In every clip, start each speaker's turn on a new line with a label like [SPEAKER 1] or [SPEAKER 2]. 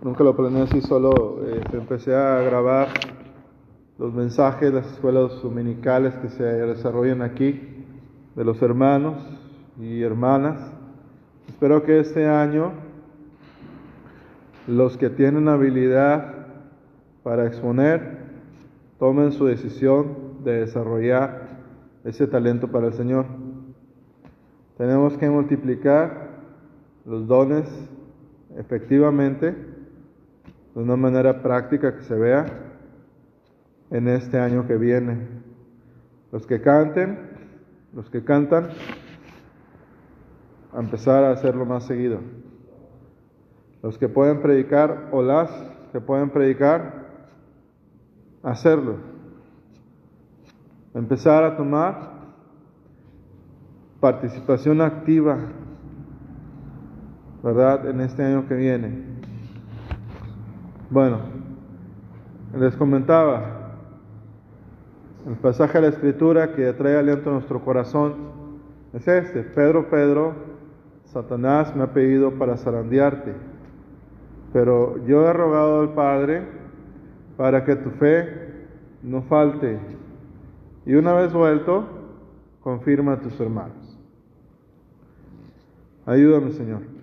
[SPEAKER 1] Nunca lo planeé así, solo eh, empecé a grabar los mensajes las escuelas dominicales que se desarrollan aquí, de los hermanos y hermanas. Espero que este año los que tienen habilidad para exponer tomen su decisión de desarrollar ese talento para el Señor. Tenemos que multiplicar los dones efectivamente de una manera práctica que se vea en este año que viene. Los que canten, los que cantan, a empezar a hacerlo más seguido. Los que pueden predicar o las que pueden predicar, hacerlo. Empezar a tomar participación activa, ¿verdad? En este año que viene. Bueno, les comentaba el pasaje de la escritura que trae aliento a nuestro corazón es este, Pedro, Pedro, Satanás me ha pedido para zarandearte, pero yo he rogado al Padre para que tu fe no falte, y una vez vuelto, confirma a tus hermanos. Ayúdame, Señor.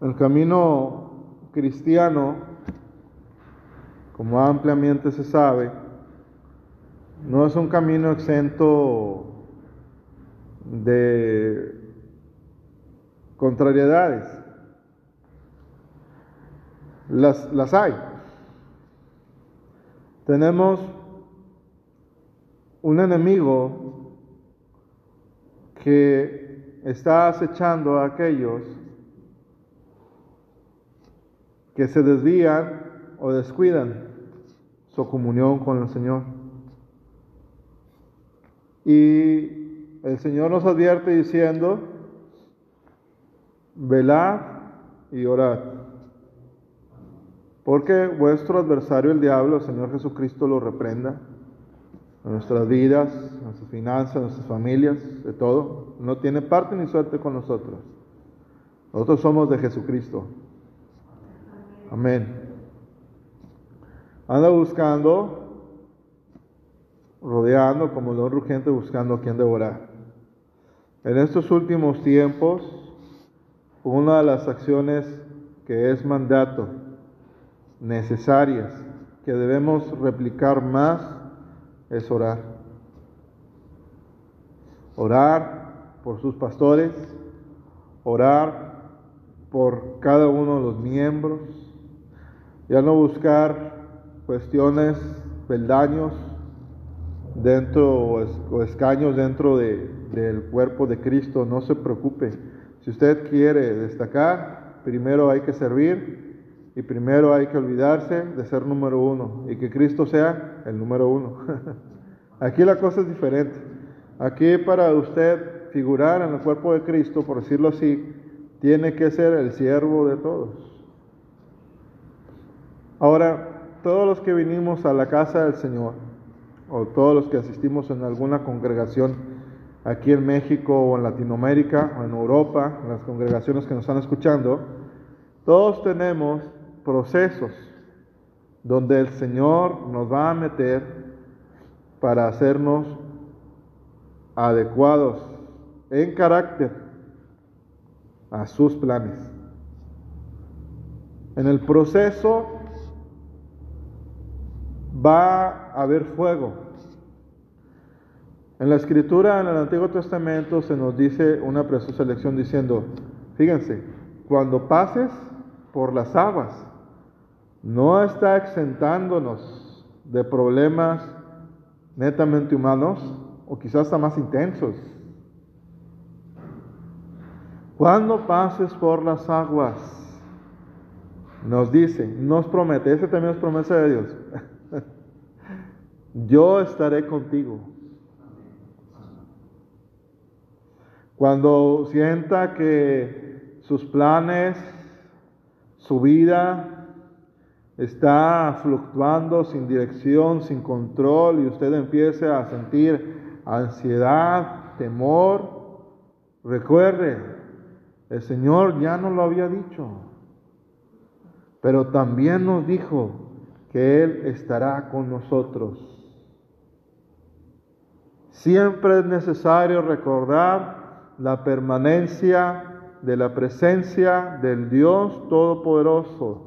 [SPEAKER 1] El camino cristiano, como ampliamente se sabe, no es un camino exento de contrariedades. Las, las hay. Tenemos un enemigo que está acechando a aquellos que se desvían o descuidan su comunión con el Señor. Y el Señor nos advierte diciendo, velad y orad, porque vuestro adversario el diablo, el Señor Jesucristo, lo reprenda en nuestras vidas, en nuestras finanzas, en nuestras familias, de todo. No tiene parte ni suerte con nosotros. Nosotros somos de Jesucristo. Amén. Anda buscando, rodeando como león rugiente, buscando a quien devorar. En estos últimos tiempos, una de las acciones que es mandato, necesarias, que debemos replicar más, es orar. Orar por sus pastores, orar por cada uno de los miembros, ya no buscar cuestiones, peldaños dentro o escaños dentro de, del cuerpo de Cristo, no se preocupe. Si usted quiere destacar, primero hay que servir y primero hay que olvidarse de ser número uno y que Cristo sea el número uno. Aquí la cosa es diferente. Aquí para usted figurar en el cuerpo de Cristo, por decirlo así, tiene que ser el siervo de todos. Ahora, todos los que vinimos a la casa del Señor, o todos los que asistimos en alguna congregación aquí en México o en Latinoamérica o en Europa, las congregaciones que nos están escuchando, todos tenemos procesos donde el Señor nos va a meter para hacernos adecuados en carácter a sus planes. En el proceso va a haber fuego. En la escritura, en el Antiguo Testamento, se nos dice una preciosa lección diciendo, fíjense, cuando pases por las aguas, no está exentándonos de problemas netamente humanos o quizás hasta más intensos. Cuando pases por las aguas, nos dice, nos promete, ese también es promesa de Dios, yo estaré contigo. Cuando sienta que sus planes, su vida está fluctuando sin dirección, sin control y usted empiece a sentir ansiedad, temor, recuerde, El Señor ya nos lo había dicho, pero también nos dijo que Él estará con nosotros. Siempre es necesario recordar la permanencia de la presencia del Dios Todopoderoso.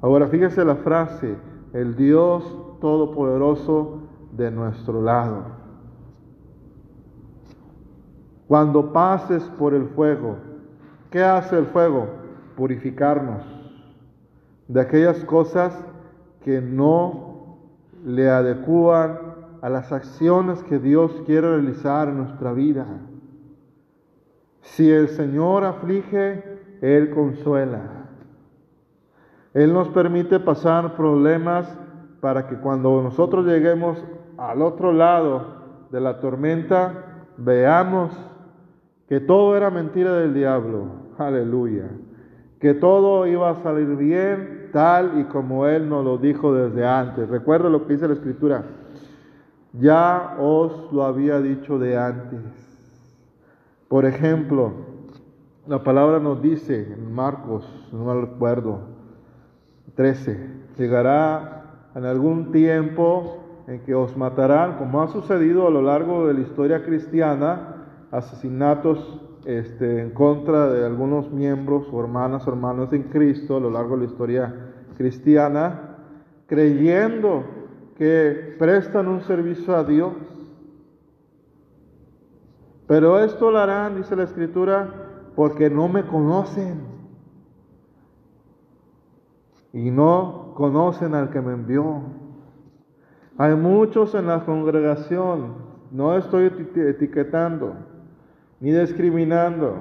[SPEAKER 1] Ahora fíjese la frase, el Dios Todopoderoso de nuestro lado. Cuando pases por el fuego, ¿qué hace el fuego? Purificarnos de aquellas cosas que no le adecúan a las acciones que Dios quiere realizar en nuestra vida. Si el Señor aflige, Él consuela. Él nos permite pasar problemas para que cuando nosotros lleguemos al otro lado de la tormenta, veamos que todo era mentira del diablo. Aleluya. Que todo iba a salir bien tal y como Él nos lo dijo desde antes. Recuerda lo que dice la Escritura. Ya os lo había dicho de antes. Por ejemplo, la palabra nos dice en Marcos, no recuerdo, 13, llegará en algún tiempo en que os matarán, como ha sucedido a lo largo de la historia cristiana, asesinatos este, en contra de algunos miembros o hermanas o hermanos en Cristo a lo largo de la historia cristiana, creyendo que prestan un servicio a Dios pero esto lo harán, dice la escritura, porque no me conocen. Y no conocen al que me envió. Hay muchos en la congregación, no estoy etiquetando ni discriminando,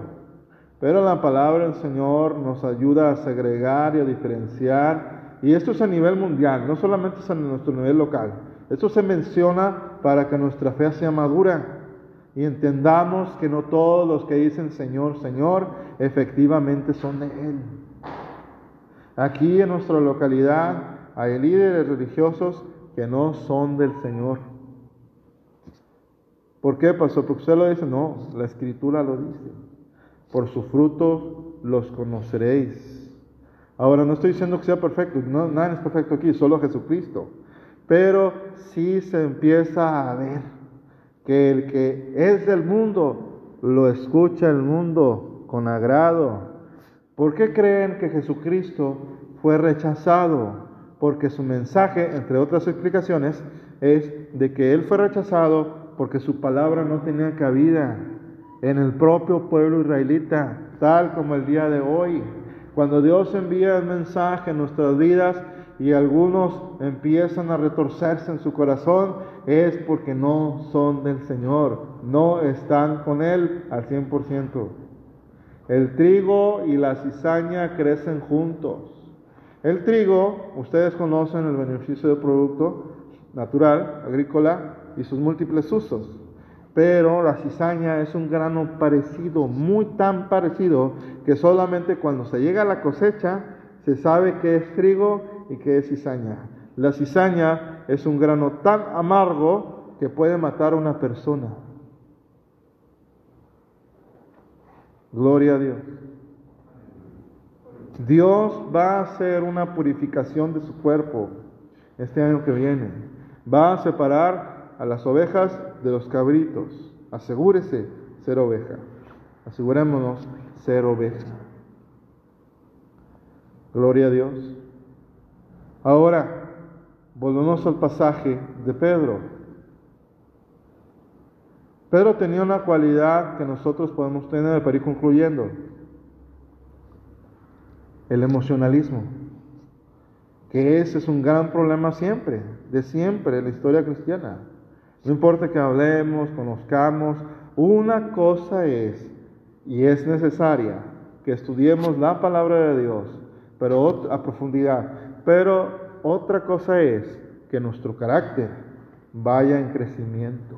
[SPEAKER 1] pero la palabra del Señor nos ayuda a segregar y a diferenciar. Y esto es a nivel mundial, no solamente es a nuestro nivel local. Esto se menciona para que nuestra fe sea madura y entendamos que no todos los que dicen Señor, Señor, efectivamente son de Él. Aquí en nuestra localidad hay líderes religiosos que no son del Señor. ¿Por qué, pastor? Porque usted lo dice, no, la escritura lo dice. Por su fruto los conoceréis. Ahora, no estoy diciendo que sea perfecto, no, nada es perfecto aquí, solo Jesucristo. Pero sí se empieza a ver que el que es del mundo lo escucha el mundo con agrado. ¿Por qué creen que Jesucristo fue rechazado? Porque su mensaje, entre otras explicaciones, es de que Él fue rechazado porque su palabra no tenía cabida en el propio pueblo israelita, tal como el día de hoy. Cuando Dios envía el mensaje en nuestras vidas, y algunos empiezan a retorcerse en su corazón, es porque no son del Señor, no están con Él al 100%. El trigo y la cizaña crecen juntos. El trigo, ustedes conocen el beneficio del producto natural, agrícola y sus múltiples usos. Pero la cizaña es un grano parecido, muy tan parecido, que solamente cuando se llega a la cosecha se sabe que es trigo y que es cizaña. La cizaña es un grano tan amargo que puede matar a una persona. Gloria a Dios. Dios va a hacer una purificación de su cuerpo este año que viene. Va a separar a las ovejas de los cabritos. Asegúrese ser oveja. Asegurémonos ser oveja. Gloria a Dios. Ahora, volvemos al pasaje de Pedro. Pedro tenía una cualidad que nosotros podemos tener para ir concluyendo. El emocionalismo. Que ese es un gran problema siempre, de siempre en la historia cristiana. No importa que hablemos, conozcamos, una cosa es, y es necesaria, que estudiemos la palabra de Dios, pero a profundidad. Pero otra cosa es que nuestro carácter vaya en crecimiento.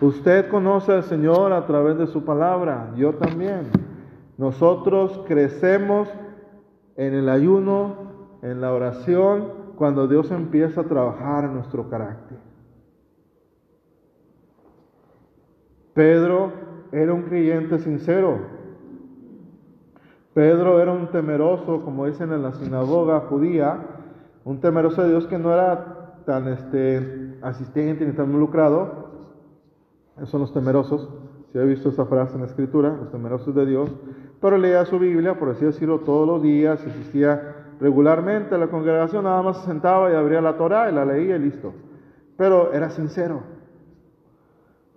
[SPEAKER 1] Usted conoce al Señor a través de su palabra, yo también. Nosotros crecemos en el ayuno, en la oración, cuando Dios empieza a trabajar en nuestro carácter. Pedro era un creyente sincero. Pedro era un temeroso, como dicen en la sinagoga judía, un temeroso de Dios que no era tan este, asistente ni tan involucrado. Esos son los temerosos. Si he visto esa frase en la escritura, los temerosos de Dios. Pero leía su Biblia, por así decirlo, todos los días, asistía regularmente la congregación, nada más se sentaba y abría la Torah y la leía y listo. Pero era sincero.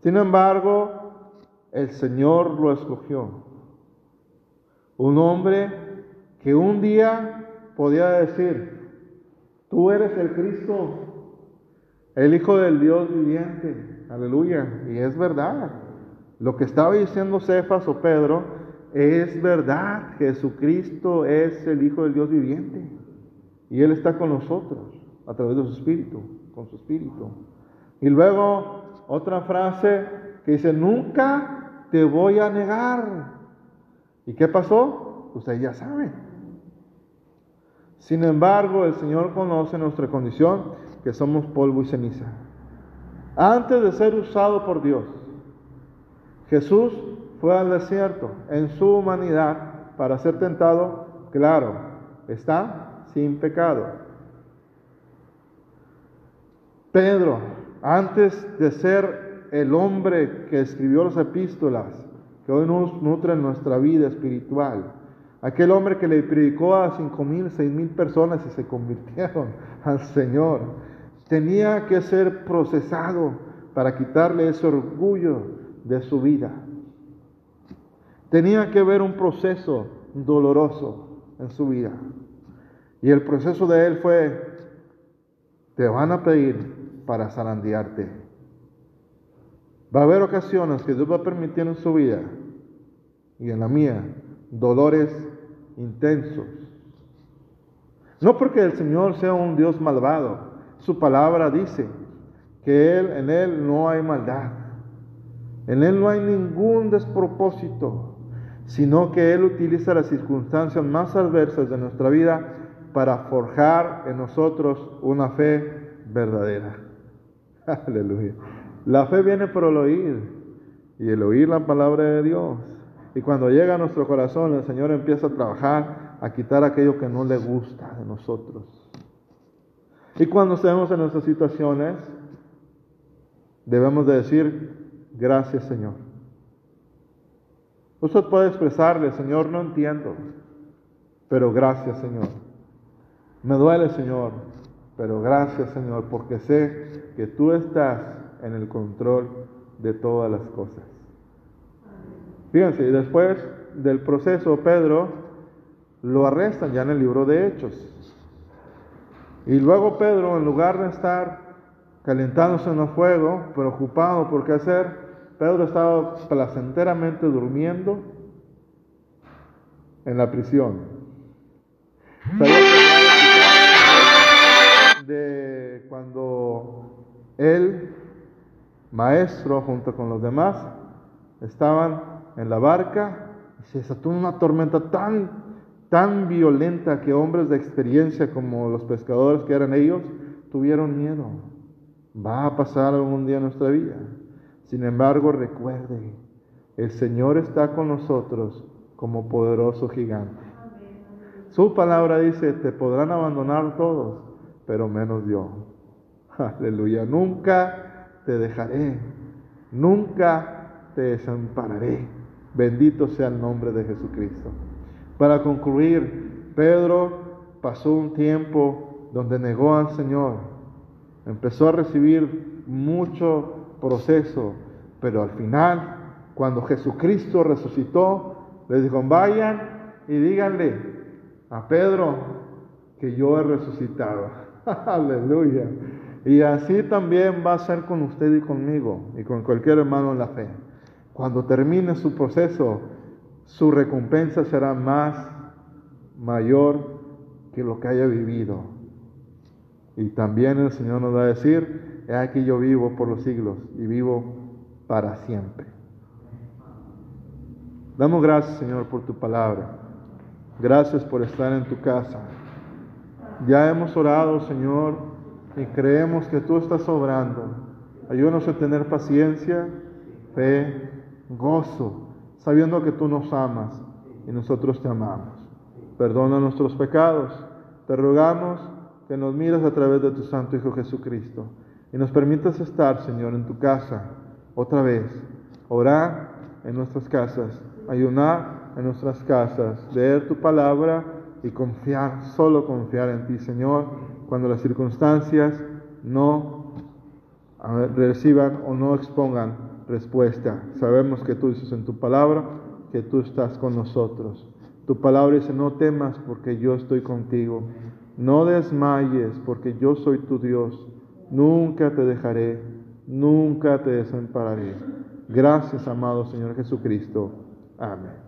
[SPEAKER 1] Sin embargo, el Señor lo escogió. Un hombre que un día podía decir, tú eres el Cristo, el Hijo del Dios viviente. Aleluya. Y es verdad. Lo que estaba diciendo Cefas o Pedro es verdad. Jesucristo es el Hijo del Dios viviente. Y Él está con nosotros a través de su Espíritu, con su Espíritu. Y luego otra frase que dice, nunca te voy a negar. ¿Y qué pasó? Usted ya sabe. Sin embargo, el Señor conoce nuestra condición, que somos polvo y ceniza. Antes de ser usado por Dios, Jesús fue al desierto en su humanidad para ser tentado, claro, está sin pecado. Pedro, antes de ser el hombre que escribió las epístolas, que hoy nos nutre nuestra vida espiritual, aquel hombre que le predicó a cinco mil, seis mil personas y se convirtieron al Señor, tenía que ser procesado para quitarle ese orgullo de su vida. Tenía que haber un proceso doloroso en su vida. Y el proceso de él fue, te van a pedir para zarandearte. Va a haber ocasiones que Dios va a permitir en su vida y en la mía dolores intensos. No porque el Señor sea un Dios malvado. Su palabra dice que él, en Él no hay maldad. En Él no hay ningún despropósito, sino que Él utiliza las circunstancias más adversas de nuestra vida para forjar en nosotros una fe verdadera. Aleluya. La fe viene por el oír y el oír la palabra de Dios. Y cuando llega a nuestro corazón, el Señor empieza a trabajar, a quitar aquello que no le gusta de nosotros. Y cuando estemos en nuestras situaciones, debemos de decir, gracias Señor. Usted puede expresarle, Señor, no entiendo, pero gracias Señor. Me duele, Señor, pero gracias Señor, porque sé que tú estás en el control de todas las cosas. Fíjense, y después del proceso, Pedro lo arrestan ya en el libro de Hechos. Y luego Pedro, en lugar de estar calentándose en el fuego, preocupado por qué hacer, Pedro estaba placenteramente durmiendo en la prisión. de cuando él, maestro, junto con los demás, estaban en la barca y se desató una tormenta tan, tan violenta que hombres de experiencia como los pescadores que eran ellos tuvieron miedo. Va a pasar algún día en nuestra vida. Sin embargo, recuerde, el Señor está con nosotros como poderoso gigante. Su palabra dice, te podrán abandonar todos, pero menos yo. Aleluya, nunca te dejaré, nunca te desampararé. Bendito sea el nombre de Jesucristo. Para concluir, Pedro pasó un tiempo donde negó al Señor. Empezó a recibir mucho proceso, pero al final, cuando Jesucristo resucitó, les dijo, vayan y díganle a Pedro que yo he resucitado. Aleluya. Y así también va a ser con usted y conmigo y con cualquier hermano en la fe. Cuando termine su proceso, su recompensa será más mayor que lo que haya vivido. Y también el Señor nos va a decir, he aquí yo vivo por los siglos y vivo para siempre. Damos gracias, Señor, por tu palabra. Gracias por estar en tu casa. Ya hemos orado, Señor, y creemos que tú estás obrando. Ayúdanos a tener paciencia, fe gozo, sabiendo que tú nos amas y nosotros te amamos. Perdona nuestros pecados. Te rogamos que nos mires a través de tu Santo Hijo Jesucristo y nos permitas estar, Señor, en tu casa otra vez, orar en nuestras casas, ayunar en nuestras casas, leer tu palabra y confiar, solo confiar en ti, Señor, cuando las circunstancias no reciban o no expongan respuesta. Sabemos que tú dices en tu palabra que tú estás con nosotros. Tu palabra dice, no temas porque yo estoy contigo. No desmayes porque yo soy tu Dios. Nunca te dejaré, nunca te desampararé. Gracias, amado Señor Jesucristo. Amén.